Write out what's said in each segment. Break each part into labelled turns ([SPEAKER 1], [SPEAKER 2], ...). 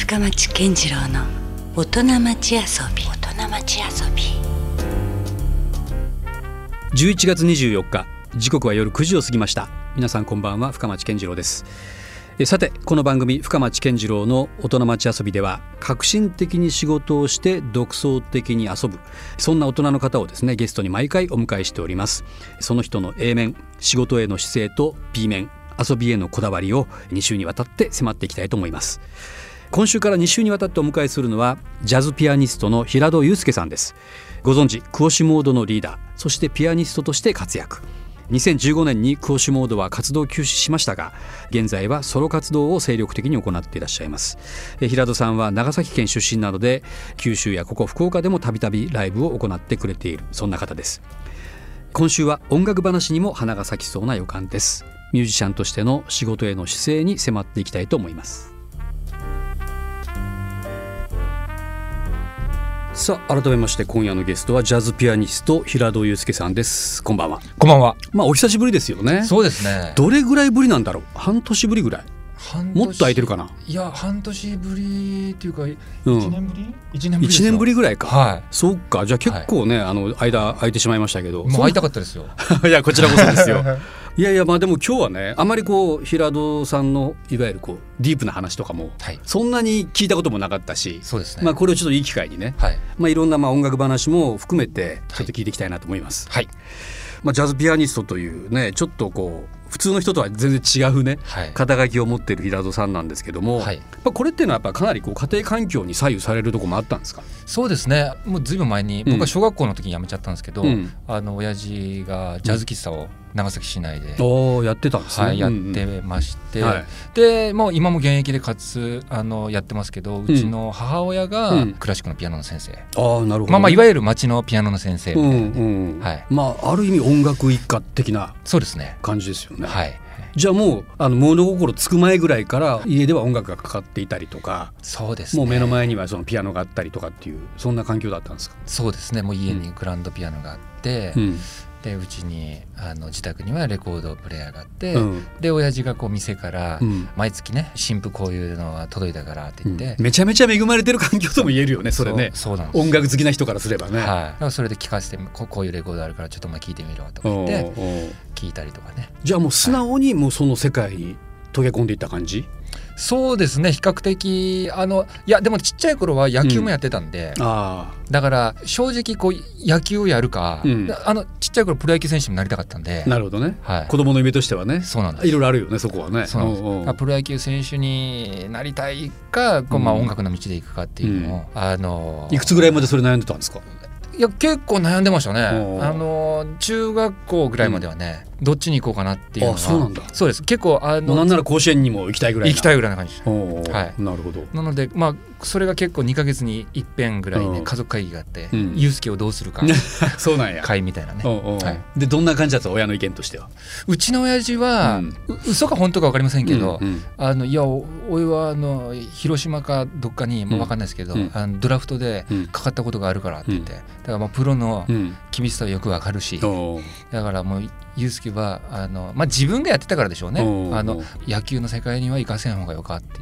[SPEAKER 1] 深町健次郎の大人町遊び。大人町遊び。
[SPEAKER 2] 11月24日時刻は夜9時を過ぎました。皆さんこんばんは深町健次郎です。えさてこの番組深町健次郎の大人町遊びでは革新的に仕事をして独創的に遊ぶそんな大人の方をですねゲストに毎回お迎えしております。その人の A 面仕事への姿勢と B 面遊びへのこだわりを2週にわたって迫っていきたいと思います今週から2週にわたってお迎えするのはジャズピアニストの平戸祐介さんです。ご存知クオシモードのリーダーそしてピアニストとして活躍。2015年にクオシモードは活動休止しましたが現在はソロ活動を精力的に行っていらっしゃいます。平戸さんは長崎県出身なので九州やここ福岡でもたびたびライブを行ってくれているそんな方です。今週は音楽話にも花が咲きそうな予感です。ミュージシャンとしての仕事への姿勢に迫っていきたいと思います。さあ改めまして今夜のゲストはジャズピアニスト平戸祐介さんですこんばんは
[SPEAKER 3] こんばんは。
[SPEAKER 2] まあお久しぶりですよね
[SPEAKER 3] そうですね。
[SPEAKER 2] どれぐらいぶりなんだろう？半年ぶりぐらい？
[SPEAKER 3] 半
[SPEAKER 2] もっと空いてるかな？
[SPEAKER 3] いや半年ぶりっていうか、
[SPEAKER 2] うん
[SPEAKER 3] 一年ぶり？一年ぶりです
[SPEAKER 2] 1
[SPEAKER 3] よ。
[SPEAKER 2] 年ぶりぐらいか、
[SPEAKER 3] は
[SPEAKER 2] そうかじゃあ結構ね、あの間空いてしまいましたけど
[SPEAKER 3] い。もう会いたかったですよ。
[SPEAKER 2] いやこちらこそですよ いやいやまあでも今日はねあまりこう平戸さんのいわゆるこうディープな話とかも
[SPEAKER 3] はい。
[SPEAKER 2] そんなに聞いたこともなかったし、
[SPEAKER 3] そうですね。
[SPEAKER 2] まあこれをちょっといい機会にね、
[SPEAKER 3] はい
[SPEAKER 2] まあ、いろんなまあ音楽話も含めてちょっと聞いていきたいなと思います、
[SPEAKER 3] はい
[SPEAKER 2] まあ、ジャズピアニストというねちょっとこう普通の人とは全然違うね
[SPEAKER 3] はい。
[SPEAKER 2] 肩書きを持っている平戸さんなんですけども、
[SPEAKER 3] はい。
[SPEAKER 2] これっていうのはやっぱかなりこう家庭環境に左右されるところもあったんですか、
[SPEAKER 3] そうですね。もうずいぶん前に
[SPEAKER 2] うん
[SPEAKER 3] 僕は小学校の時に辞めちゃったんですけど、
[SPEAKER 2] うん
[SPEAKER 3] あの親父がジャズ喫茶を長崎市内で。
[SPEAKER 2] やってたんですね、
[SPEAKER 3] はい、やっ
[SPEAKER 2] うん。うん
[SPEAKER 3] てまして、
[SPEAKER 2] はい。
[SPEAKER 3] でもう今も現役で活あのやってますけどうちの母親が
[SPEAKER 2] うん。
[SPEAKER 3] クラシックのピアノの先生、
[SPEAKER 2] ああなるほどね、
[SPEAKER 3] まあまあいわゆる町のピアノの先生み
[SPEAKER 2] う
[SPEAKER 3] たいな、
[SPEAKER 2] んうん
[SPEAKER 3] はい。
[SPEAKER 2] まあある意味音楽一家的な
[SPEAKER 3] そうですね。
[SPEAKER 2] 感じですよね、
[SPEAKER 3] はい。
[SPEAKER 2] じゃあもうあの物心つく前ぐらいから家では音楽がかかっていたりとか、
[SPEAKER 3] そうですね。
[SPEAKER 2] もう目の前にはそのピアノがあったりとかっていうそんな環境だったんですか、
[SPEAKER 3] そうですね。もう家にグランドピアノがあって、
[SPEAKER 2] うん
[SPEAKER 3] でうちにあの自宅にはレコードプレーヤーがあって、
[SPEAKER 2] うん。
[SPEAKER 3] で親父がこう店から
[SPEAKER 2] うん。
[SPEAKER 3] 毎月ね新譜こういうのが届いたからって言って、
[SPEAKER 2] めちゃめちゃ恵まれてる環境とも言えるよねそれね。
[SPEAKER 3] そうなん
[SPEAKER 2] 音楽好きな人からすればね。
[SPEAKER 3] はい、だからそれで聞かせてここういうレコードあるからちょっとお前聞いてみろとか
[SPEAKER 2] お
[SPEAKER 3] 言って聞いたりとかね。
[SPEAKER 2] じゃあもう素直にもうその世界に溶け込んでいった感じ、
[SPEAKER 3] そうですね。比較的あのいやでもちっちゃい頃は野球もやってたんで、
[SPEAKER 2] あ
[SPEAKER 3] だから正直こう野球をやるか、
[SPEAKER 2] うん。
[SPEAKER 3] あのちっちゃい頃プロ野球選手になりたかったんで
[SPEAKER 2] あなるほどね。
[SPEAKER 3] はい。
[SPEAKER 2] 子供の夢としてはね。
[SPEAKER 3] そうなんです。
[SPEAKER 2] いろいろあるよねそこはね。
[SPEAKER 3] そうなんです。プロ野球選手になりたいか、こうまあ、
[SPEAKER 2] うん。
[SPEAKER 3] 音楽の道で行くかっていうのを、あの
[SPEAKER 2] いくつぐらいまでそれ悩んでたんですか？
[SPEAKER 3] いや結構悩んでましたね。あの中学校ぐらいまではね、どっちに行こうかなっていうのは。
[SPEAKER 2] あそうなんだ。
[SPEAKER 3] そうです。結構あの
[SPEAKER 2] なんなら甲子園にも行きたいぐらい
[SPEAKER 3] 行きたい
[SPEAKER 2] い
[SPEAKER 3] ぐらいな感じ。はい。
[SPEAKER 2] なるほど。
[SPEAKER 3] なのでまあそれが結構2か月に一遍ぐらい
[SPEAKER 2] うん。
[SPEAKER 3] ね家族会議があって
[SPEAKER 2] うん。
[SPEAKER 3] ユースケをどうするか
[SPEAKER 2] そうなんや。
[SPEAKER 3] 会みたいなね。はい。
[SPEAKER 2] でどんな感じだった？親の意見としては？
[SPEAKER 3] うちの親父は、
[SPEAKER 2] うん。
[SPEAKER 3] う嘘か本当か分かりませんけど、
[SPEAKER 2] うんうん。
[SPEAKER 3] あのいやお俺はあの広島かどっかにもう分かんないですけど、
[SPEAKER 2] うん。
[SPEAKER 3] あのドラフトで
[SPEAKER 2] うん。
[SPEAKER 3] かかったことがあるからって言って、だからもうプロの
[SPEAKER 2] うん
[SPEAKER 3] 厳しさはよく分かるし、
[SPEAKER 2] おう
[SPEAKER 3] だからもうユースケはあの、まあ、自分がやってたからでしょうね。あの野球の世界には行かせん方がよかって。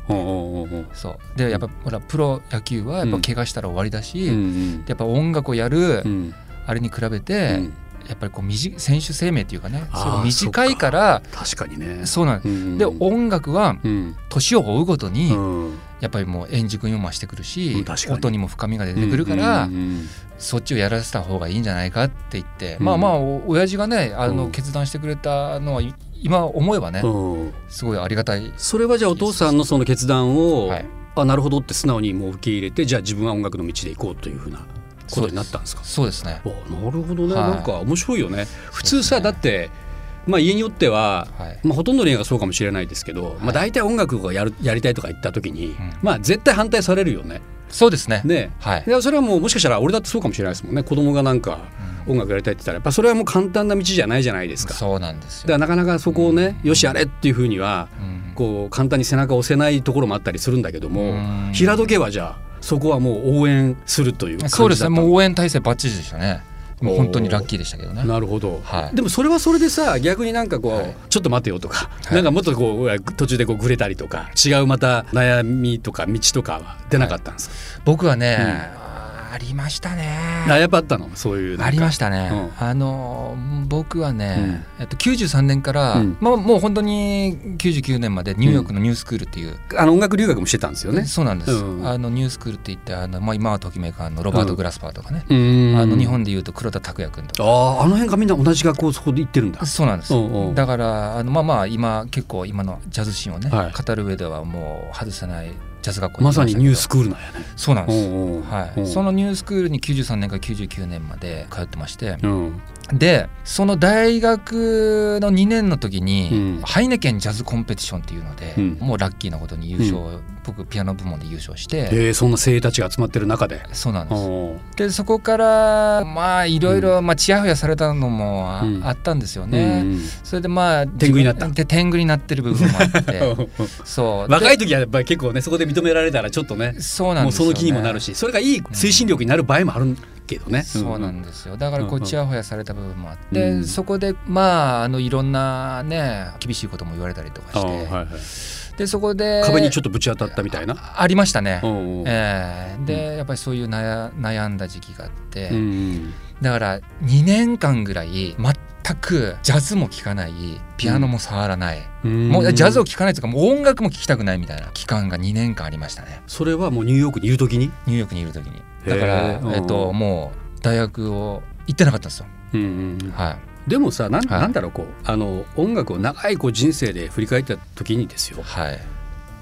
[SPEAKER 3] そう。でやっぱほらプロ野球はやっぱ怪我したら終わりだし、
[SPEAKER 2] うんうん。
[SPEAKER 3] やっぱ音楽をやる、
[SPEAKER 2] うん。
[SPEAKER 3] あれに比べ
[SPEAKER 2] う
[SPEAKER 3] て、
[SPEAKER 2] ん。
[SPEAKER 3] やっぱりこう短選手生命っていうかね短いから
[SPEAKER 2] 確かにね。
[SPEAKER 3] そうなんです、
[SPEAKER 2] うん。
[SPEAKER 3] で音楽は
[SPEAKER 2] うん。
[SPEAKER 3] 年を追うごとに、
[SPEAKER 2] うん
[SPEAKER 3] やっぱりもう円熟味も増してくるし、音にも深みが出てくるから、そっちをやらせた方がいいんじゃないかって言って、
[SPEAKER 2] うん。
[SPEAKER 3] まあまあお親父がねあの、
[SPEAKER 2] うん。
[SPEAKER 3] 決断してくれたのはい今思えばね、すごいありがたい、
[SPEAKER 2] それはじゃあお父さんのその決断を、
[SPEAKER 3] はい、
[SPEAKER 2] あなるほどって素直にもう受け入れてじゃあ自分は音楽の道で行こうというふうなことになったんですか？
[SPEAKER 3] そうです。ね。
[SPEAKER 2] あなるほどね、
[SPEAKER 3] はい。
[SPEAKER 2] なんか面白いよね。普通さ、
[SPEAKER 3] ね。
[SPEAKER 2] だってまあ家によっては、
[SPEAKER 3] はい。
[SPEAKER 2] まあ、ほとんどの家がそうかもしれないですけど、まあ、大体音楽をやるやりたいとか言った時に、まあ絶対反対されるよね。
[SPEAKER 3] そうですね。
[SPEAKER 2] ね。
[SPEAKER 3] はい。
[SPEAKER 2] いやそれはもうもしかしたら俺だってそうかもしれないですもんね。子供がなんか音楽やりたいって言ったら。やっぱそれはもう簡単な道じゃないじゃないですか。だか
[SPEAKER 3] そうなんですよ、
[SPEAKER 2] らなかなかそこをね、よしやれっていうふうには
[SPEAKER 3] うん。
[SPEAKER 2] こう簡単に背中を押せないところもあったりするんだけども、
[SPEAKER 3] うん。
[SPEAKER 2] 平戸家はじゃあそこはもう応援するという感じだ
[SPEAKER 3] そうですね。もう応援体制バッチリでしたねもう本当にラッキーでしたけどね。
[SPEAKER 2] なるほど、
[SPEAKER 3] はい。
[SPEAKER 2] でもそれはそれでさ逆になんかこう、
[SPEAKER 3] はい。
[SPEAKER 2] ちょっと待てよとか、
[SPEAKER 3] はい。
[SPEAKER 2] なんかもっとこう途中でこうぐれたりとか違うまた悩みとか道とかは出なかったんですか、
[SPEAKER 3] 僕はね、あーありましたね。
[SPEAKER 2] あやっぱあったの？そういう
[SPEAKER 3] ありましたね、
[SPEAKER 2] う
[SPEAKER 3] あの僕はね、えっと、93年から、
[SPEAKER 2] うん。
[SPEAKER 3] まあ、もう本当に99年までニューヨークのニュースクールっていう、
[SPEAKER 2] あの音楽留学もしてたんですよね？
[SPEAKER 3] そうなんです、
[SPEAKER 2] うん。
[SPEAKER 3] あのニュースクールって言ってあの、まあ、今はときめかのロバート・グラスパーとかね、
[SPEAKER 2] うん。
[SPEAKER 3] あの日本でいうと黒田拓也君とか。
[SPEAKER 2] あああの辺がみんな同じ学校そこで行ってるんだ。
[SPEAKER 3] そうなんです、
[SPEAKER 2] うんうん。
[SPEAKER 3] だからあのまあまあ今結構今のジャズシーンをね、
[SPEAKER 2] はい。
[SPEAKER 3] 語る上ではもう外せないジャズ学校
[SPEAKER 2] まさにニュース
[SPEAKER 3] ス
[SPEAKER 2] クールなんやね。
[SPEAKER 3] そうなんです、はい、
[SPEAKER 2] う。ん
[SPEAKER 3] そのニュースクールに93年から99年まで通ってまして、
[SPEAKER 2] うん。
[SPEAKER 3] でその大学の2年の時に、
[SPEAKER 2] うん。
[SPEAKER 3] ハイネケンジャズコンペティションっていうので、
[SPEAKER 2] うん。
[SPEAKER 3] もうラッキーなことに優勝、僕ピアノ部門で優勝して、
[SPEAKER 2] えー、そんな精鋭たちが集まってる中で。
[SPEAKER 3] そうなんです。でそこからまあいろいろまあちやほやされたのもあ,、
[SPEAKER 2] うん。
[SPEAKER 3] あったんですよね、
[SPEAKER 2] うん
[SPEAKER 3] それでまあ
[SPEAKER 2] 天狗になった。
[SPEAKER 3] で天狗になってる部分もあって。そう。
[SPEAKER 2] 若い
[SPEAKER 3] で
[SPEAKER 2] 時はやっぱり結構ねそこで認められたらちょっとね
[SPEAKER 3] そうなんですよ、ね、
[SPEAKER 2] もうその気にもなるしそれがいい推進力になる場合もあるけどね。
[SPEAKER 3] そうなんですよ。だからこ
[SPEAKER 2] う
[SPEAKER 3] ちやほやされた部分もあって、
[SPEAKER 2] うん。
[SPEAKER 3] そこでまああのいろんなね厳しいことも言われたりとかして、
[SPEAKER 2] はいはい
[SPEAKER 3] でそこで
[SPEAKER 2] 壁にちょっとぶち当たったみたいな？
[SPEAKER 3] ありましたね、
[SPEAKER 2] うんうん。
[SPEAKER 3] ええ。でやっぱりそういう悩悩んだ時期があって、
[SPEAKER 2] うん
[SPEAKER 3] だから2年間ぐらい全くジャズも聴かないピアノも触らない、
[SPEAKER 2] うん。
[SPEAKER 3] もうジャズを聴かないというかもう音楽も聴きたくないみたいな期間が2年間ありましたね。
[SPEAKER 2] それはもうニューヨークにいる時に？
[SPEAKER 3] ニューヨークにいる時に。だからえ。っともう大学を行ってなかったんですよ。
[SPEAKER 2] うんうん。
[SPEAKER 3] はい
[SPEAKER 2] でもさなん,、
[SPEAKER 3] はい。
[SPEAKER 2] なんだろうこうあの音楽を長いこう人生で振り返った時にですよ
[SPEAKER 3] はい。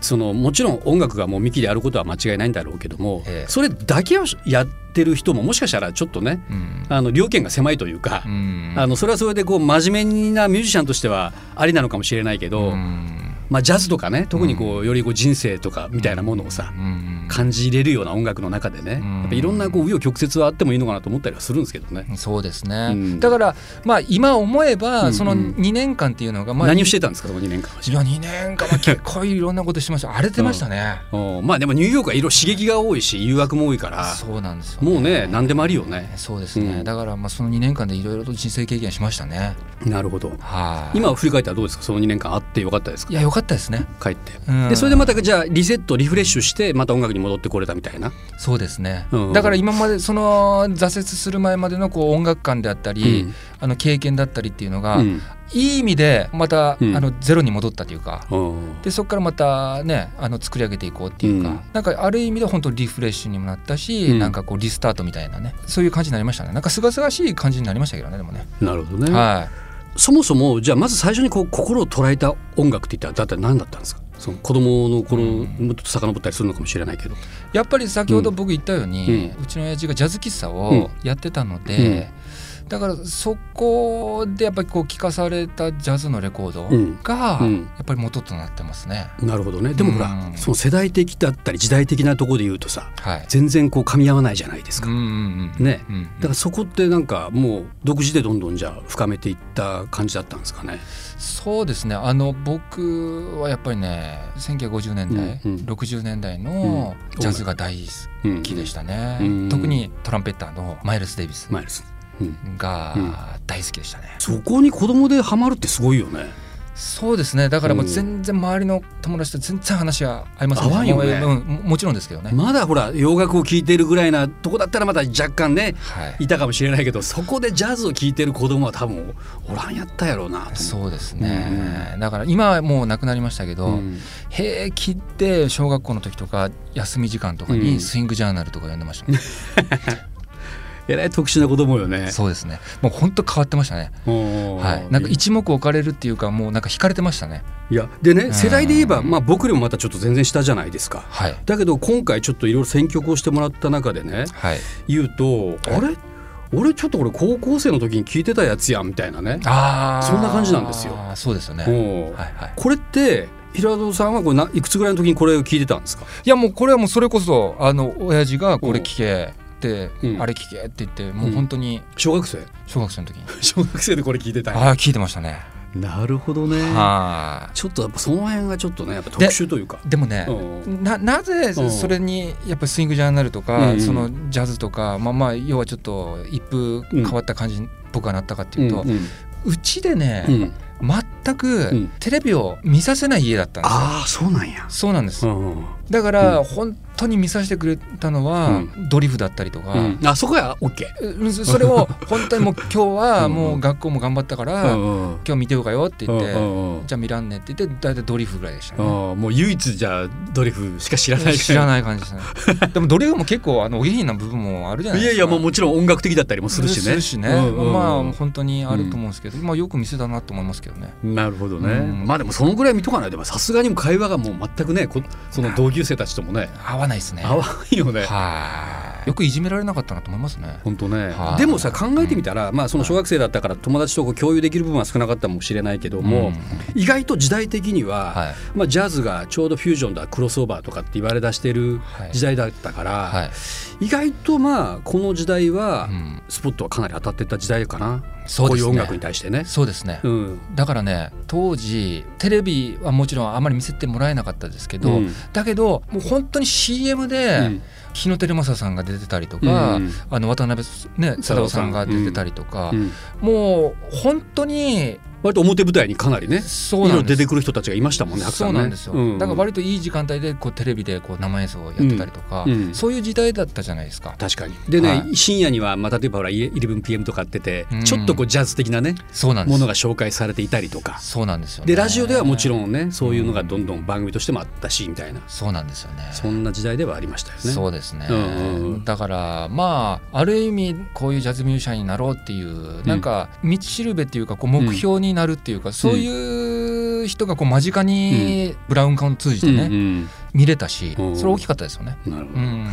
[SPEAKER 2] そのもちろん音楽がもう幹であることは間違いないんだろうけども、
[SPEAKER 3] ええ。
[SPEAKER 2] それだけをやってる人ももしかしたらちょっとね
[SPEAKER 3] うん。
[SPEAKER 2] あの両権が狭いというか、
[SPEAKER 3] うん。
[SPEAKER 2] あのそれはそれでこう真面目なミュージシャンとしてはありなのかもしれないけど、
[SPEAKER 3] うん
[SPEAKER 2] まあ、ジャズとかね特にこうよりこう人生とかみたいなものをさ、
[SPEAKER 3] うん
[SPEAKER 2] 感じれるような音楽の中でね、
[SPEAKER 3] うん。
[SPEAKER 2] やっぱいろんなこう紆余曲折はあってもいいのかなと思ったりはするんですけどね。
[SPEAKER 3] そうですね、
[SPEAKER 2] うん。
[SPEAKER 3] だからまあ今思えば、その2年間っていうのが、まあ、
[SPEAKER 2] 何をしてたんですかその2年間は。
[SPEAKER 3] いや2年間は結構いろんなことしてました。荒れてましたね、
[SPEAKER 2] うん。まあでもニューヨークはいろいろ刺激が多いし誘惑も多いから
[SPEAKER 3] そうなんですよ、
[SPEAKER 2] もうね何でもありよね。
[SPEAKER 3] そうですね、
[SPEAKER 2] うん。
[SPEAKER 3] だからまあその2年間でいろいろと人生経験しましたね。
[SPEAKER 2] なるほど。
[SPEAKER 3] はい。
[SPEAKER 2] 今振り返ったらどうですか？その2年間あってよかったですか？
[SPEAKER 3] いや良かったですね。
[SPEAKER 2] 帰って。
[SPEAKER 3] うん。
[SPEAKER 2] でそれでまたじゃあリセットリフレッシュしてまた音楽に戻ってこれたみたいな。
[SPEAKER 3] そうですね、
[SPEAKER 2] うん。
[SPEAKER 3] だから今までその挫折する前までのこう音楽観であったり、
[SPEAKER 2] うん。
[SPEAKER 3] あの経験だったりっていうのが、
[SPEAKER 2] うん。
[SPEAKER 3] いい意味でまた、
[SPEAKER 2] うん。
[SPEAKER 3] あのゼロに戻ったというか、
[SPEAKER 2] うん。
[SPEAKER 3] でそこからまたねあの作り上げていこうっていうか、
[SPEAKER 2] うん。
[SPEAKER 3] なんかある意味で本当リフレッシュにもなったし、
[SPEAKER 2] うん。
[SPEAKER 3] なんかこうリスタートみたいなねそういう感じになりましたね。なんかすがすがしい感じになりましたけどねでもね、
[SPEAKER 2] なるほどね。
[SPEAKER 3] は
[SPEAKER 2] そもそもじゃあまず最初にこう心を捉えた音楽って言ったらだって何だったんですか？その子供の頃
[SPEAKER 3] うん。
[SPEAKER 2] もっと遡ったりするのかもしれないけど。
[SPEAKER 3] い、やっぱり先ほど僕言ったように、
[SPEAKER 2] う
[SPEAKER 3] うちの親父がジャズ喫茶
[SPEAKER 2] うん。
[SPEAKER 3] をやってたので、だからそこでやっぱりこう聴かされたジャズのレコード
[SPEAKER 2] うん。
[SPEAKER 3] が
[SPEAKER 2] うん。
[SPEAKER 3] やっぱり元となってますね。
[SPEAKER 2] なるほどね。でもほら、
[SPEAKER 3] うん。
[SPEAKER 2] その世代的だったり時代的なところで言うとさ
[SPEAKER 3] はい、
[SPEAKER 2] 全然こう噛み合わないじゃないですか。
[SPEAKER 3] うんうんうん。
[SPEAKER 2] ね。
[SPEAKER 3] うん
[SPEAKER 2] だからそこってなんかもう独自でどんどんじゃあ深めていった感じだったんですかね。
[SPEAKER 3] そうですね。あの僕はやっぱりね1950年代、
[SPEAKER 2] うん。うん。
[SPEAKER 3] 60年代の
[SPEAKER 2] うん。
[SPEAKER 3] ジャズが大
[SPEAKER 2] うん
[SPEAKER 3] 好きでしたね、
[SPEAKER 2] うん。
[SPEAKER 3] 特にトランペッターのマイルス・デイビス。
[SPEAKER 2] マイルス。うん。
[SPEAKER 3] が大好きでしたね、
[SPEAKER 2] そこに子供でハマるってすごいよね。
[SPEAKER 3] そうですね。だからもう
[SPEAKER 2] うん。
[SPEAKER 3] 全然周りの友達と全然話が合いません
[SPEAKER 2] 合わんよね。
[SPEAKER 3] もううんももちろんですけどね、
[SPEAKER 2] まだほら洋楽を聴いてるぐらいなとこだったらまだ若干ね
[SPEAKER 3] はい。
[SPEAKER 2] いたかもしれないけどそこでジャズを聴いてる子供は多分おらんやったやろうな
[SPEAKER 3] そうですね、だから今はもう亡くなりましたけど、
[SPEAKER 2] うん。
[SPEAKER 3] 平気で小学校の時とか休み時間とか
[SPEAKER 2] うん。
[SPEAKER 3] にスイングジャーナルとか読んでましたね、
[SPEAKER 2] えらい特殊な子供よね。
[SPEAKER 3] そうですねもう本当変わってましたね
[SPEAKER 2] は
[SPEAKER 3] はい、なんか一目置かれるっていうかもうなんか惹かれてましたね。
[SPEAKER 2] いやでね
[SPEAKER 3] ん
[SPEAKER 2] 世代で言えば、まあ、僕よりもまたちょっと全然下じゃないですか。
[SPEAKER 3] はい
[SPEAKER 2] だけど今回ちょっといろいろ選曲をしてもらった中でね
[SPEAKER 3] はい。
[SPEAKER 2] 言うと、あれ？俺ちょっとこれ高校生の時に聞いてたやつやんみたいなね。
[SPEAKER 3] ああ
[SPEAKER 2] そんな感じなんですよ。
[SPEAKER 3] そうですよね。はいはい。
[SPEAKER 2] これって平戸さんはこれないくつぐらいの時にこれを聞いてたんですか？
[SPEAKER 3] いやもうこれはもうそれこそあの親父がこれ聞けって、
[SPEAKER 2] うん。
[SPEAKER 3] あれ聞けって言ってもう本当に
[SPEAKER 2] 小学生？
[SPEAKER 3] 小学生の時に、
[SPEAKER 2] 小学生でこれ聞いてた
[SPEAKER 3] ああ聞いてましたね。
[SPEAKER 2] なるほどね。
[SPEAKER 3] は
[SPEAKER 2] ちょっとやっぱその辺がちょっとねやっぱ特殊というか。
[SPEAKER 3] いでもね、
[SPEAKER 2] うん。
[SPEAKER 3] ななぜ
[SPEAKER 2] うん。
[SPEAKER 3] それにやっぱスイングジャーナルとか、
[SPEAKER 2] うん
[SPEAKER 3] そのジャズとかまあまあ要はちょっと一風変わった感じに僕はなったかっていうと、
[SPEAKER 2] うんうん。
[SPEAKER 3] でね、
[SPEAKER 2] うん。
[SPEAKER 3] 全く
[SPEAKER 2] ん。
[SPEAKER 3] テレビを見させない家だったんですよ。
[SPEAKER 2] ああそうなんや。
[SPEAKER 3] そうなんです、だから本当に見させてくれたのは、
[SPEAKER 2] う
[SPEAKER 3] ドリフだったりとか、
[SPEAKER 2] うん。あそこは OK
[SPEAKER 3] うん それを本当にもう今日は
[SPEAKER 2] うん
[SPEAKER 3] もう学校も頑張ったから、
[SPEAKER 2] うんうん。
[SPEAKER 3] 今日見てようかよって言って、
[SPEAKER 2] うんうんうん。
[SPEAKER 3] じゃあ見らんねって言って大体ドリフぐらいでしたね。
[SPEAKER 2] もう唯一じゃあドリフしか知らない
[SPEAKER 3] 知ら
[SPEAKER 2] い。
[SPEAKER 3] ない感じですね。でもドリフも結構あのお下品な部分もあるじゃない
[SPEAKER 2] い
[SPEAKER 3] ですか。
[SPEAKER 2] やいやもうもちろん音楽的だったりもするしね。
[SPEAKER 3] するしね。
[SPEAKER 2] うんうんうん。
[SPEAKER 3] まあ本当にあると思うんですけど、まあよく見せたなと思いますけどね。
[SPEAKER 2] なるほどね、
[SPEAKER 3] うん。
[SPEAKER 2] まあでもそのぐらい見とかないとさすがにも会話がもう全くねこその同級生たちともね
[SPEAKER 3] 合わないですね。
[SPEAKER 2] 合わないよね
[SPEAKER 3] はい。よくいじめられなかったなと思いますね。
[SPEAKER 2] 本当ね。
[SPEAKER 3] はい。
[SPEAKER 2] でもさ考えてみたら、まあその小学生だったから友達とこう共有できる部分は少なかったかもしれないけども、
[SPEAKER 3] うん。
[SPEAKER 2] 意外と時代的には、
[SPEAKER 3] はい。
[SPEAKER 2] まあ、ジャズがちょうどフュージョンだクロスオーバーとかって言われ出してる
[SPEAKER 3] はい。
[SPEAKER 2] 時代だったから、
[SPEAKER 3] はい。
[SPEAKER 2] 意外とまあこの時代は
[SPEAKER 3] うん。
[SPEAKER 2] スポットはかなり当たってた時代かな、
[SPEAKER 3] そうね。
[SPEAKER 2] こういう音楽に対してね。
[SPEAKER 3] そうですね。
[SPEAKER 2] うん。
[SPEAKER 3] だからね当時テレビはもちろんあまり見せてもらえなかったですけど、
[SPEAKER 2] うん。
[SPEAKER 3] だけどもう本当に CM で、
[SPEAKER 2] うん
[SPEAKER 3] 日野照正さんが出てたりとか、
[SPEAKER 2] うん。
[SPEAKER 3] あの渡辺ね貞夫さん。が出てたりとか、
[SPEAKER 2] うん。
[SPEAKER 3] もう本当に
[SPEAKER 2] 割と表舞台にかなりね
[SPEAKER 3] そうなん
[SPEAKER 2] 出てくる人たちがいましたもんねたくさね。
[SPEAKER 3] そうなんですよ、
[SPEAKER 2] うん。
[SPEAKER 3] だから割といい時間帯でこうテレビでこう生演奏をやってたりとか、
[SPEAKER 2] うん。うん
[SPEAKER 3] そういう時代だったじゃないですか。
[SPEAKER 2] 確かに。でね、
[SPEAKER 3] はい。
[SPEAKER 2] 深夜には、まあ、例えばほら 11PM とかってて、
[SPEAKER 3] うん。
[SPEAKER 2] ちょっとこうジャズ的なね
[SPEAKER 3] そうなん
[SPEAKER 2] ものが紹介されていたりとか。
[SPEAKER 3] そうなんですよ、ね、
[SPEAKER 2] でラジオではもち
[SPEAKER 3] ん
[SPEAKER 2] ろんねそういうのがどんどん番組としてもあったしみたいな。
[SPEAKER 3] そうなんですよね。
[SPEAKER 2] そんな時代ではありましたよね。
[SPEAKER 3] そうですね、
[SPEAKER 2] うんうんうん。
[SPEAKER 3] だからまあある意味こういうジャズミュージシャンになろうっていうなんか道しるべっていうかこう目標になるっていうか、そういう人がこう間近にブラウン管を通じてね、
[SPEAKER 2] うん
[SPEAKER 3] 見れたし、
[SPEAKER 2] うん。
[SPEAKER 3] それ大きかったですよね。
[SPEAKER 2] うんなるほど。
[SPEAKER 3] うん。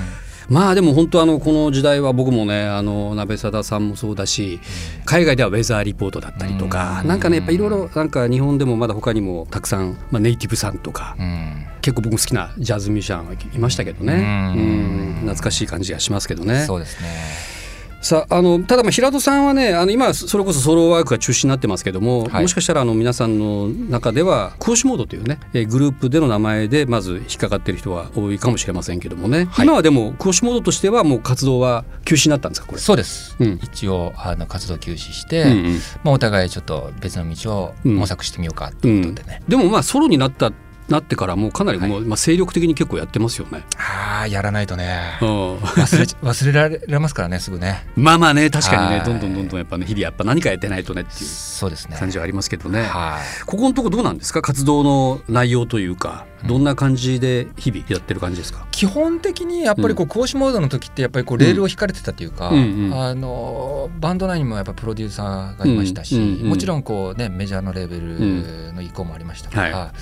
[SPEAKER 2] まあでも本当あのこの時代は僕もねあの鍋貞さんもそうだし海外ではウェザーリポートだったりとか
[SPEAKER 3] うん。
[SPEAKER 2] なんかねやっぱいろいろなんか日本でもまだ他にもたくさん、まあ、ネイティブさんとか
[SPEAKER 3] うん。
[SPEAKER 2] 結構僕も好きなジャズミュージシャンはいましたけどね。
[SPEAKER 3] うん。
[SPEAKER 2] うん。懐かしい感じがしますけどね。
[SPEAKER 3] そうですね。
[SPEAKER 2] さああのただまあ平戸さんはねあの今それこそソロワークが中心になってますけども、
[SPEAKER 3] はい。
[SPEAKER 2] もしかしたらあの皆さんの中では講師モードというねえーグループでの名前でまず引っかかってる人は多いかもしれませんけどもね、
[SPEAKER 3] はい。
[SPEAKER 2] 今はでも講師モードとしてはもう活動は休止になったんですかこれ。
[SPEAKER 3] そうです。
[SPEAKER 2] うん。
[SPEAKER 3] 一応あの活動休止して、
[SPEAKER 2] うんうん。
[SPEAKER 3] まあお互いちょっと別の道を模索してみようかっていうことでね。
[SPEAKER 2] でもまあソロになったなってからもうかなりもう、まあ、精力的に結構やってますよね。
[SPEAKER 3] ああやらないとね
[SPEAKER 2] うん
[SPEAKER 3] 忘れち 忘れられますからねすぐね。
[SPEAKER 2] まあまあね確かにね
[SPEAKER 3] はい
[SPEAKER 2] どんどんどんどんやっぱね日々やっぱ何かやってないとねっていう
[SPEAKER 3] そうですね。
[SPEAKER 2] 感じはありますけどね。
[SPEAKER 3] はい。
[SPEAKER 2] ここのとこどうなんですか？活動の内容というかどんな感じで日々やってる感じですか、
[SPEAKER 3] 基本的にやっぱりこう講師モードの時ってやっぱりこうレールを引かれてたというか、
[SPEAKER 2] うんうん。
[SPEAKER 3] あのバンド内にもやっぱプロデューサーがいましたし、もちろんこうねメジャーのレーベルの意向もありましたから、
[SPEAKER 2] は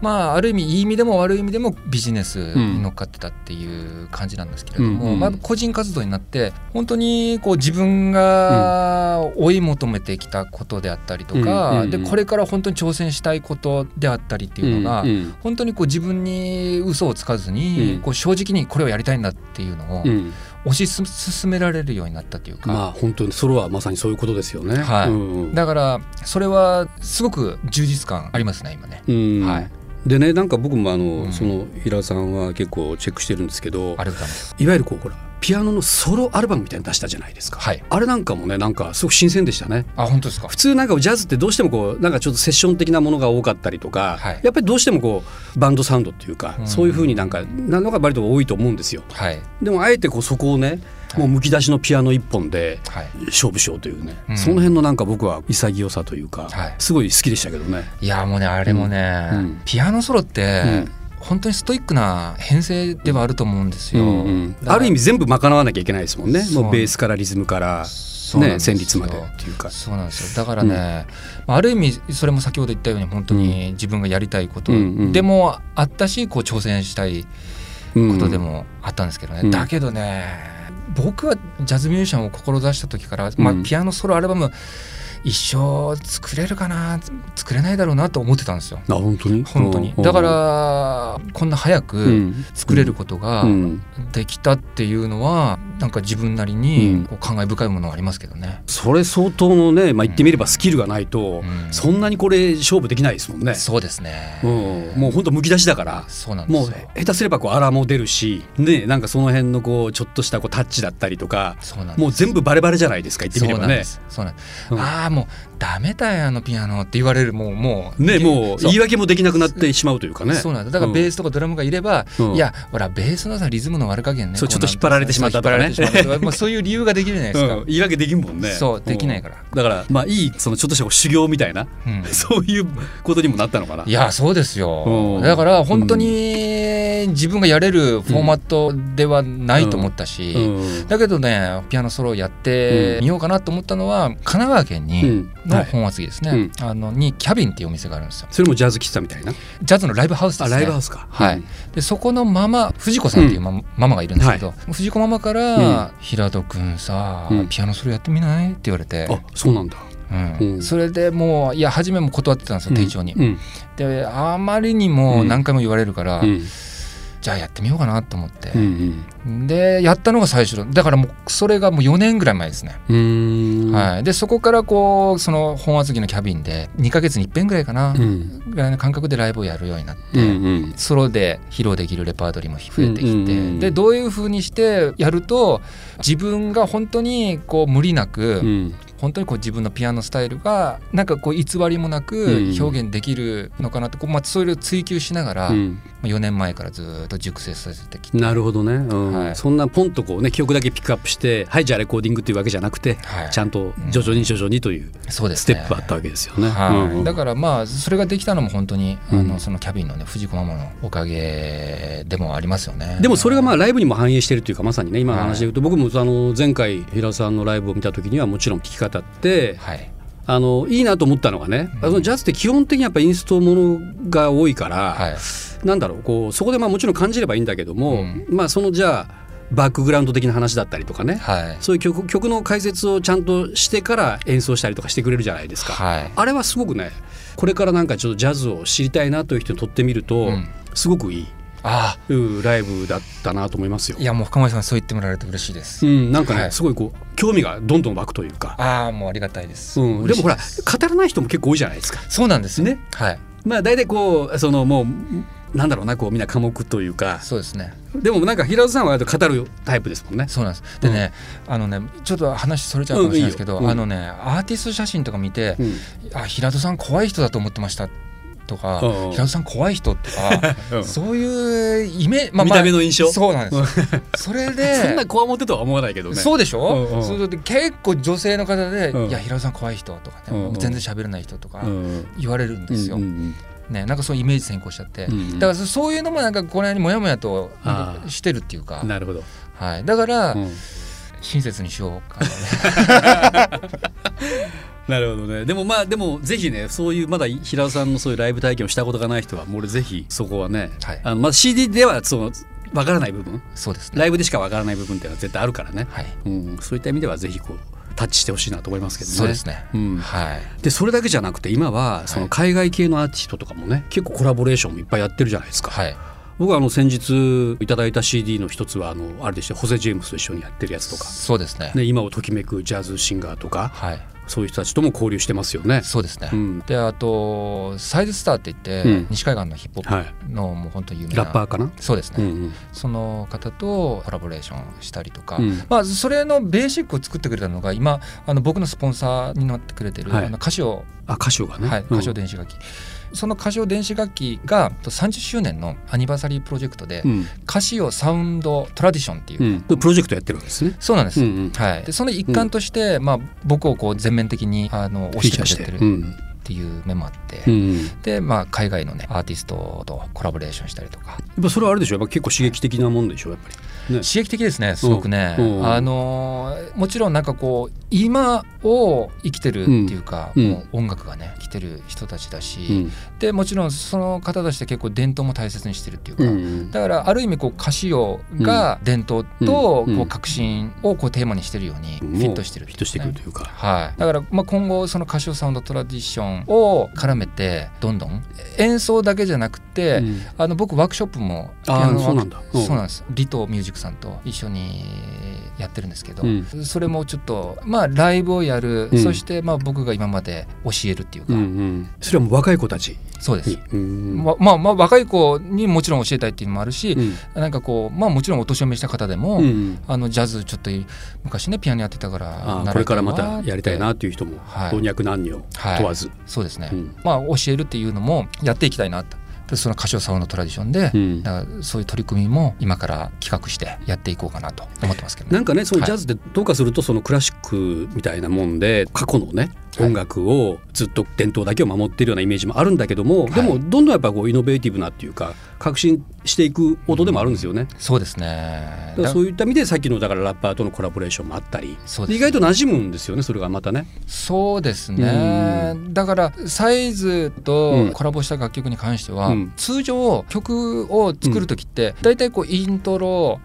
[SPEAKER 3] まあある意味いい意味でも悪い意味でもビジネスに乗っかってたっていう感じなんですけれども、まあ、個人活動になって本当にこう自分が追い求めてきたことであったりとか、でこれから本当に挑戦したいことであったりっていうのが、本当にこう自分に嘘をつかずに、
[SPEAKER 2] うん。
[SPEAKER 3] こう正直にこれをやりたいんだっていうのを
[SPEAKER 2] うん。
[SPEAKER 3] 推し進められるようになったというか、
[SPEAKER 2] まあ本当にソロはまさにそういうことですよね。
[SPEAKER 3] はい。
[SPEAKER 2] うんうん。
[SPEAKER 3] だからそれはすごく充実感ありますね今ね。
[SPEAKER 2] うん。
[SPEAKER 3] はい。
[SPEAKER 2] でねなんか僕もあの、
[SPEAKER 3] うん。
[SPEAKER 2] その平さんは結構チェックしてるんですけど
[SPEAKER 3] ありがとうございます。
[SPEAKER 2] いわゆるこうほらピアノのソロアルバムみたいなの出したじゃないですか、
[SPEAKER 3] はい。
[SPEAKER 2] あれなんかもねなんかすごく新鮮でしたね。
[SPEAKER 3] あ本当ですか？
[SPEAKER 2] 普通なんかジャズってどうしてもこうなんかちょっとセッション的なものが多かったりとか、
[SPEAKER 3] はい
[SPEAKER 2] やっぱりどうしてもこうバンドサウンドっていうか、
[SPEAKER 3] うん
[SPEAKER 2] そういう風になんかなのが割と多いと思うんですよ。
[SPEAKER 3] はい
[SPEAKER 2] でもあえてこうそこをね、
[SPEAKER 3] はい
[SPEAKER 2] もうむき出しのピアノ一本で
[SPEAKER 3] はい。
[SPEAKER 2] 勝負しようというね、
[SPEAKER 3] うん
[SPEAKER 2] その辺のなんか僕は潔さというか、
[SPEAKER 3] はい
[SPEAKER 2] すごい好きでしたけどね。
[SPEAKER 3] いやもうねあれもね、
[SPEAKER 2] うんうん
[SPEAKER 3] ピアノソロって、
[SPEAKER 2] うん
[SPEAKER 3] 本当にストイックな編成ではあると思うんですよ。
[SPEAKER 2] うんうん。ある意味全部賄わなきゃいけないですもんね。もうベースからリズムから、ね、旋律までっていうか。
[SPEAKER 3] そうなんですよ。だからね、まあある意味それも先ほど言ったように本当に自分がやりたいこと
[SPEAKER 2] うんうん。
[SPEAKER 3] でもあったしこう挑戦したい
[SPEAKER 2] うん。
[SPEAKER 3] ことでもあったんですけどね、
[SPEAKER 2] うん。
[SPEAKER 3] だけどね僕はジャズミュージシャンを志した時から、まあ
[SPEAKER 2] うん、
[SPEAKER 3] ピアノソロアルバム一生作れるかな？作れないだろうなと思ってたんですよ。
[SPEAKER 2] あ本当に？
[SPEAKER 3] 本当に。だからこんな早く作れることができたっていうのはなんか自分なりにこう感慨深いものはありますけどね、
[SPEAKER 2] それ相当のね、まあ、言ってみればスキルがないと、そんなにこれ勝負できないですもんね。
[SPEAKER 3] そうですね、
[SPEAKER 2] うん、もう本当むき出しだから。
[SPEAKER 3] そうなんもう
[SPEAKER 2] 下手すればこう荒も出るしねなんかその辺のこうちょっとしたこうタッチだったりとかもう全部バレバレじゃないですか言ってみればね。
[SPEAKER 3] そうなんです、うん、ああもダメだよあのピアノって言われるもうも
[SPEAKER 2] う。ねもう言い訳もできなくなってしまうというかね。
[SPEAKER 3] そうなんだ。だからベースとかドラムがいれば、うん、いやほらベースのさリズムの悪加減ね
[SPEAKER 2] そうちょっと引っ張られてしまったとかね。
[SPEAKER 3] もうそういう理由ができるじゃないですか、
[SPEAKER 2] うん、言い訳できんもんね。
[SPEAKER 3] そうできないから、
[SPEAKER 2] だからまあいいそのちょっとした修行みたいな、そういうことにもなったのかな。い
[SPEAKER 3] やそうですよ。だから本当に自分がやれるフォーマットではないと思ったし、だけどねピアノソロをやってみようかなと思ったのは神奈川県にの本厚木ですね、ね、うん、あのにキャビンっていうお店があるんですよ。
[SPEAKER 2] それもジャズ喫茶みたいな？
[SPEAKER 3] ジャズのライブハウスですね。
[SPEAKER 2] ライブハウスか。
[SPEAKER 3] はい、でそこのママ藤子さんっていうマ,、ママがいるんですけど、はい、藤子ママから「平戸君さ、ピアノそれやってみない?」って言われて。
[SPEAKER 2] あそうなんだ。
[SPEAKER 3] うん、それでもういや初めも断ってたんですよ店長に、であまりにも何回も言われるから、じゃあやってみようかなと思って、うんうん、でやったのが最初だ。からもうそれがもう4年ぐらい前ですね、はい、でそこからこうその本厚木のキャビンで2か月にいっぺんぐらいかな、うん、ぐらいの感覚でライブをやるようになって、うんうん、ソロで披露できるレパートリーも増えてきて、うんうんうん、でどういうふうにしてやると自分が本当にこう無理なく、うん。本当にこう自分のピアノスタイルがなんかこう偽りもなく表現できるのかなとこう、まあ、それを追求しながら、うん、4年前からずっと熟成させてきて。
[SPEAKER 2] なるほどね、うん。はい、そんなポンとこうね記憶だけピックアップしてはいじゃあレコーディングっていうわけじゃなくて、はい、ちゃんと徐々に徐々にというステップあったわけですよね。
[SPEAKER 3] はい、だからまあそれができたのも本当にあのそのキャビンのね藤子ママのおかげでもありますよね。
[SPEAKER 2] でもそれがまあライブにも反映してるというかまさにね今の話で言うと、僕もあの前回平田さんのライブを見た時にはもちろん聴き方って、はい、あのいいなと思ったのがね、うん、ジャズって基本的にやっぱインストものが多いから、はい、なんだろうこうそこでまあもちろん感じればいいんだけども、うん、まあそのじゃあバックグラウンド的な話だったりとかね、はい、そういう曲曲の解説をちゃんとしてから演奏したりとかしてくれるじゃないですか、はい、あれはすごくねこれからなんかちょっとジャズを知りたいなという人にとってみると、うん、すごくいい。ああライブだったなと思いますよ。
[SPEAKER 3] いやもう深町さんそう言ってもらえると嬉しいです。
[SPEAKER 2] うん、なんかね、はい、すごいこう興味がどんどん湧くというか。
[SPEAKER 3] ああもうありがたいです。
[SPEAKER 2] うん、でもほら語らない人も結構多いじゃないですか。
[SPEAKER 3] そうなんですね。はい。
[SPEAKER 2] まあ大体こうそのもうなんだろうなこうみんな科目というか
[SPEAKER 3] そうですね
[SPEAKER 2] でもなんか平田さんは語るタイプですもんね
[SPEAKER 3] そうなんですでね、うん、あのねちょっと話それちゃうかもしれないですけど、うんいいうん、あのねアーティスト写真とか見て、うん、あ平田さん怖い人だと思ってましたとか、平田さん怖い人とか、そういうイメ、
[SPEAKER 2] まあ、見た目の印象？
[SPEAKER 3] そうなんです。それで
[SPEAKER 2] そんな怖もてとは思わないけどね。
[SPEAKER 3] そうでしょ、うんうん、それで結構女性の方で「いや平田さん怖い人」とかね、全然喋れない人とか言われるんですよ。うんうんね、なんかそういうイメージ先行しちゃって、うん、だからそういうのもなんかこの辺にもやもやとしてるっていうか。
[SPEAKER 2] なるほど、
[SPEAKER 3] はい、だから、うん、親切にしようか
[SPEAKER 2] な、なるほどね。でもまあでもぜひねそういうまだ平尾さんのそういうライブ体験をしたことがない人はもう俺ぜひそこはね、はい、あのまあ CD ではそのわからない部分。
[SPEAKER 3] そうです、ね、
[SPEAKER 2] ライブでしかわからない部分っていうのは絶対あるからね、はい。うん、そういった意味ではぜひこうタッチしてほしいなと思いますけどね。
[SPEAKER 3] そうですね、
[SPEAKER 2] うん、はい、でそれだけじゃなくて今はその海外系のアーティストとかもね結構コラボレーションもいっぱいやってるじゃないですか。はい。僕はあの先日いただいた CD の一つはあのあれでしたホセ・ジェームスと一緒にやってるやつとか。
[SPEAKER 3] そうですね。
[SPEAKER 2] ね今をときめくジャズシンガーとか、はい、そういう人たちとも交流してますよね。
[SPEAKER 3] そうですね、うん、であとサイズスターって言って、うん、西海岸のヒップホップのもう本当に有名
[SPEAKER 2] な、ラッパーかな？
[SPEAKER 3] そうですね、うんうん、その方とコラボレーションしたりとか、うん、まあ、それのベーシックを作ってくれたのが今あの僕のスポンサーになってくれてる、はい、あのカシオ
[SPEAKER 2] あカシオがね、
[SPEAKER 3] はい、カシオ電子楽器、そのカシオ電子楽器が30周年のアニバーサリープロジェクトで、うん、カシオサウンドトラディションっていう、うん、
[SPEAKER 2] プロジェクトやってるんですね。
[SPEAKER 3] そうなんです、うんうん、はい、でその一環として、まあ、僕をこう全面的にあの押してくれてる、っていう面もあって、うん、で、まあ、海外のねアーティストとコラボレーションしたりとか。や
[SPEAKER 2] っぱそれはあれでしょ？やっぱ結構刺激的なもんでしょ？やっぱり。
[SPEAKER 3] ね、刺激的ですねすごくね、あのもちろんなんかこう今を生きてるっていうか、うん、もう音楽がね生きてる人たちだし、うん、でもちろんその方たちって結構伝統も大切にしてるっていうか、うん、だからある意味こう歌詞をが伝統とこう革新をこうテーマにしてるようにフィットしてる、
[SPEAKER 2] ね、フィットしてくるというか、
[SPEAKER 3] はい、だからまあ今後その歌唱サウンドトラディションを絡めてどんどん。演奏だけじゃなくて、あの僕ワークショップも
[SPEAKER 2] ピアノそうなんだ。
[SPEAKER 3] そうなんです。リトミュージックさんと一緒にやってるんですけど、それもちょっとまあライブをやる、うん、そしてまあ僕が今まで教えるっていうか、うんう
[SPEAKER 2] ん、それはもう若い子たち？
[SPEAKER 3] そうです、ままあまあ若い子にもちろん教えたいっていうのもあるし、うん、なんかこうまあもちろんお年を召した方でも、うん、あのジャズちょっと昔ねピアノやってたから
[SPEAKER 2] これからまたやりたいなっていう人も老若男女問わず、はい、
[SPEAKER 3] そうですね、まあ教えるっていうのもやっていきたいなとその歌唱サウンドトラディションで、うん、だからそういう取り組みも今から企画してやっていこうかなと思ってますけど、
[SPEAKER 2] ね、なんかねそのジャズってどうかするとそのクラシックみたいなもんで過去のね音楽をずっと伝統だけを守っているようなイメージもあるんだけども、はい、でもどんどんやっぱこうイノベーティブなっていうか革新していく音でもあるんですよね。
[SPEAKER 3] うん、そうですね。
[SPEAKER 2] そういった意味でさっきのだからラッパーとのコラボレーションもあったり、ね、意外と馴染むんですよねそれがまたね。
[SPEAKER 3] そうですね、だからサイズとコラボした楽曲に関しては、うん、通常曲を作る時って大体こうイントロ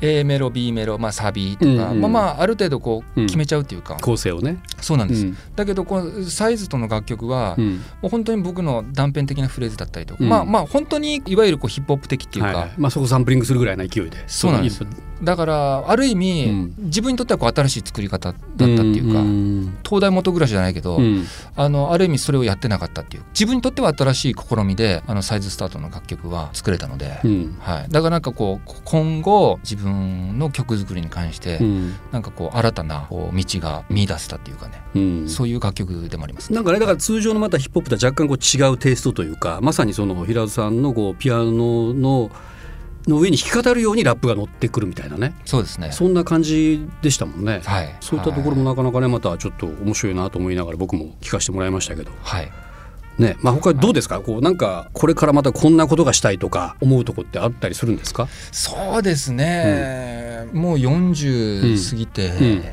[SPEAKER 3] A メロ B メロ、まあ、サビとか、うんうん、まあまあある程度こう決めちゃうっていうか、うん、
[SPEAKER 2] 構成をね。
[SPEAKER 3] そうなんです、うん、だけどこのサイズとの楽曲は、もう本当に僕の断片的なフレーズだったりとか、まあまあ本当にいわゆるこうヒップホップ的っていうか、はい、
[SPEAKER 2] まあ、そこサンプリングするぐらいの勢いで。
[SPEAKER 3] そうなんですだからある意味、うん、自分にとってはこう新しい作り方だったっていうか、うん、東大元暮らしじゃないけど、うん、あのある意味それをやってなかったっていう。自分にとっては新しい試みであのサイズスタートの楽曲は作れたので、はい、だからなんかこう今後自分の曲作りに関して、うん、なんかこう新たなこう道が見出せたっていうかね、そういう楽曲でもあります、
[SPEAKER 2] ね、なんかねだから通常のまたヒップホップとは若干こう違うテイストというかまさにその平津さんのこうピアノのの上に弾き語るようにラップが乗ってくるみたいなね。
[SPEAKER 3] そうですね。
[SPEAKER 2] そんな感じでしたもんね、はい、そういったところもなかなかねまたちょっと面白いなと思いながら僕も聞かせてもらいましたけど。
[SPEAKER 3] はい。
[SPEAKER 2] ね。まあ、他どうですか、はい、こうなんかこれからまたこんなことがしたいとか思うとこってあったりするんですか？
[SPEAKER 3] そうですね、うん、もう40過ぎて、うん。
[SPEAKER 2] うん、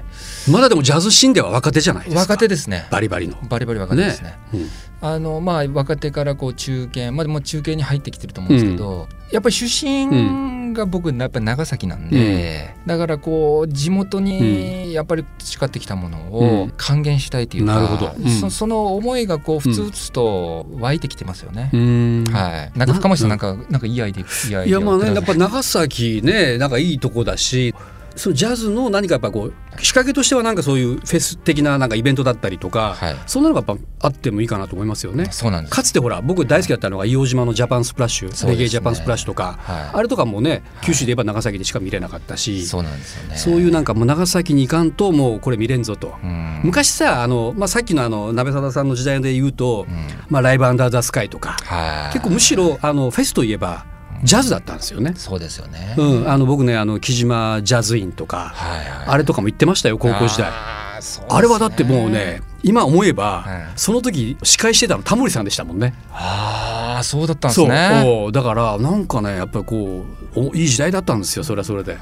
[SPEAKER 2] まだでもジャズシーンでは若手じゃないですか？
[SPEAKER 3] 若手ですね。
[SPEAKER 2] バリバリの。
[SPEAKER 3] バリバリ若手ですね、ね。あのまあ若手からこう中堅まあもう中堅に入ってきてると思うんですけど、やっぱり出身が僕やっぱり長崎なんで、うん、だからこう地元にやっぱり培ってきたものを還元したいというか、うん、そその思いがこうふつふつと湧いてきてますよね。うん、はい。なんか深町さんなんかなんかいいアイデア
[SPEAKER 2] いやまあねやっぱ長崎ねなんかいいとこだし。そのジャズの何かやっぱこう仕掛けとしてはなんかそういうフェス的ななんかイベントだったりとか、はい、そんなのがやっぱあってもいいかなと思いますよね。
[SPEAKER 3] そうなんです。
[SPEAKER 2] かつてほら僕大好きだったのが硫黄島のジャパンスプラッシュ、ね、レゲエジャパンスプラッシュとか、はい、あれとかもね九州で言えば長崎でしか見れなかったし、
[SPEAKER 3] そうなんですよね。
[SPEAKER 2] そういうなんかもう長崎に行かんともうこれ見れんぞと。昔さあの、まあ、さっきのあの鍋貞さんの時代で言うと、うん、まあ、ライブアンダーザスカイとか、結構むしろあのフェスといえばジャズだったんですよね。
[SPEAKER 3] そうですよね。
[SPEAKER 2] うん、あの僕ねあの木島ジャズインとか、はいはい、あれとかも行ってましたよ高校時代。あね、あれはだってもうね今思えば、その時司会してたのタモリさんでしたもんね。
[SPEAKER 3] ああそうだったんですね。
[SPEAKER 2] そうだからなんかねやっぱりこういい時代だったんですよそれはそれで。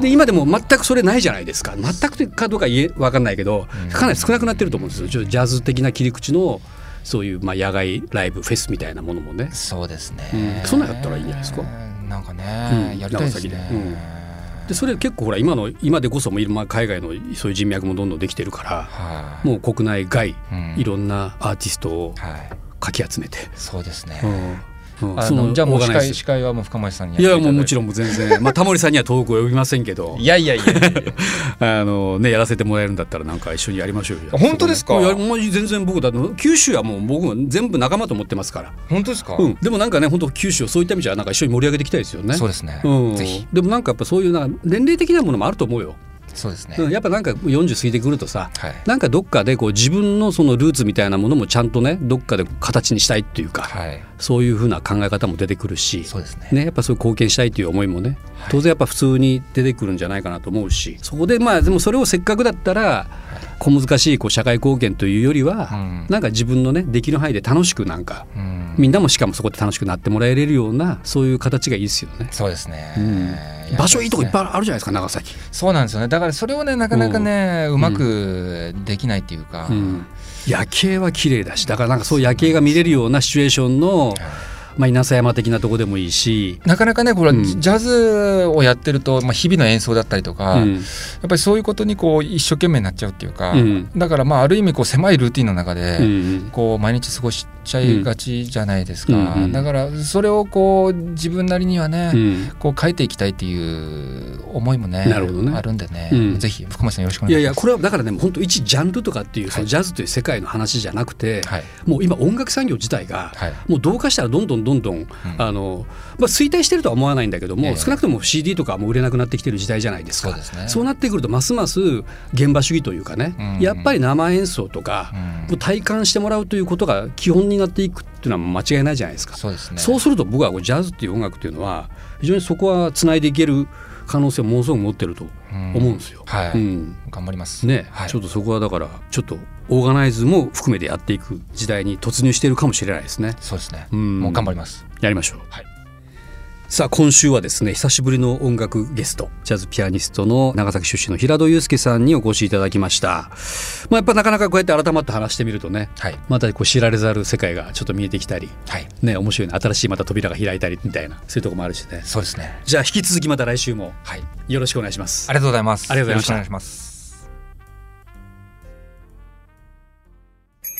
[SPEAKER 2] で今でも全くそれないじゃないですか全くかどうか言え分かんないけど、かなり少なくなってると思うんですよジャズ的な切り口の。そういうまあ野外ライブフェスみたいなものもね。
[SPEAKER 3] そうですね、
[SPEAKER 2] うん、そんなやったらいいんじゃないですか？
[SPEAKER 3] なんかね、うん、やりたいですね、
[SPEAKER 2] うん、でそれ結構ほら今の今でこそもまあ海外のそういう人脈もどんどんできてるから、はもう国内外、いろんなアーティストをかき集めて、
[SPEAKER 3] そうですね、あのじゃあもう司会司会はもう深町さんに
[SPEAKER 2] いやもうもちろんも全然。まあタモリさんには遠く及びませんけど。
[SPEAKER 3] いやいやいや
[SPEAKER 2] あのねやらせてもらえるんだったらなんか一緒にやりましょうよ
[SPEAKER 3] 本当ですか
[SPEAKER 2] いやもう全然僕だ九州はもう僕も全部仲間と思ってますから
[SPEAKER 3] 本当ですか、
[SPEAKER 2] うん、でもなんかね本当九州をそういった意味じゃなんか一緒に盛り上げていきたいですよね
[SPEAKER 3] そうですね、
[SPEAKER 2] うん、ぜひでもなんかやっぱそういうな年齢的なものもあると思うよ
[SPEAKER 3] そうですね、
[SPEAKER 2] やっぱなんか40過ぎてくるとさ、はい、なんかどっかでこう自分のそのルーツみたいなものもちゃんとねどっかで形にしたいっていうか、はい、そういうふうな考え方も出てくるし
[SPEAKER 3] そうですね。
[SPEAKER 2] ねやっぱそういう貢献したいという思いもね、当然やっぱ普通に出てくるんじゃないかなと思うしそこでまあでもそれをせっかくだったら、小難しいこう社会貢献というよりは、うん、なんか自分のねできる範囲で楽しくなんか、うん、みんなもしかもそこで楽しくなってもらえれるようなそういう形がいいですよね。
[SPEAKER 3] そうですね、
[SPEAKER 2] うん、場所いいとこいっぱいあるじゃないですか長崎。
[SPEAKER 3] そうなんですよね。だからそれをねなかなかね、うまくできないっていうか、
[SPEAKER 2] 夜景は綺麗だしだからなんかそう夜景が見れるようなシチュエーションの、まあ、稲佐山的なとこでもいいし。
[SPEAKER 3] なかなかねこれ、うん、ジャズをやってると、まあ、日々の演奏だったりとか、うん、やっぱりそういうことにこう一生懸命になっちゃうっていうか、うん、だからまあある意味こう狭いルーティンの中で、こう毎日過ごしちゃいがちじゃないですか、だからそれをこう自分なりにはね、こう変えていきたいっていう思いもね、ね、あるんでね、ぜひ福松さんよろしくお願いします。いやいや
[SPEAKER 2] これはだからね本当一ジャンルとかっていうそのジャズという世界の話じゃなくて、はい、もう今音楽産業自体が、もう同化したらどんどんどんどん、あのまあ、衰退してるとは思わないんだけども、少なくとも CD とかも売れなくなってきてる時代じゃないですか。そうなってくるとますます現場主義というかね、やっぱり生演奏とか、もう体感してもらうということが基本になっていくっていうのは間違いないじゃないですか
[SPEAKER 3] そうですね、
[SPEAKER 2] そうすると僕はジャズっていう音楽っていうのは非常にそこはつないでいける可能性をものすごく持ってると思うんですよ。
[SPEAKER 3] はい、うん、頑張ります
[SPEAKER 2] ね、はい、ちょっとそこはだからちょっとオーガナイズも含めてやっていく時代に突入しているかもしれないですね。
[SPEAKER 3] そうですね。うん、もう頑張ります。
[SPEAKER 2] やりましょう。はい。さあ今週はですね久しぶりの音楽ゲストジャズピアニストの長崎出身の平戸祐介さんにお越しいただきました、まあ、やっぱなかなかこうやって改まって話してみるとね、はい、またこう知られざる世界がちょっと見えてきたり、はい、ね面白いね新しいまた扉が開いたりみたいなそういうところもあるしね。
[SPEAKER 3] そうですね。
[SPEAKER 2] じゃあ引き続きまた来週もよろしくお願いします、
[SPEAKER 3] ありがとうございます。
[SPEAKER 2] ありがとうござ
[SPEAKER 3] います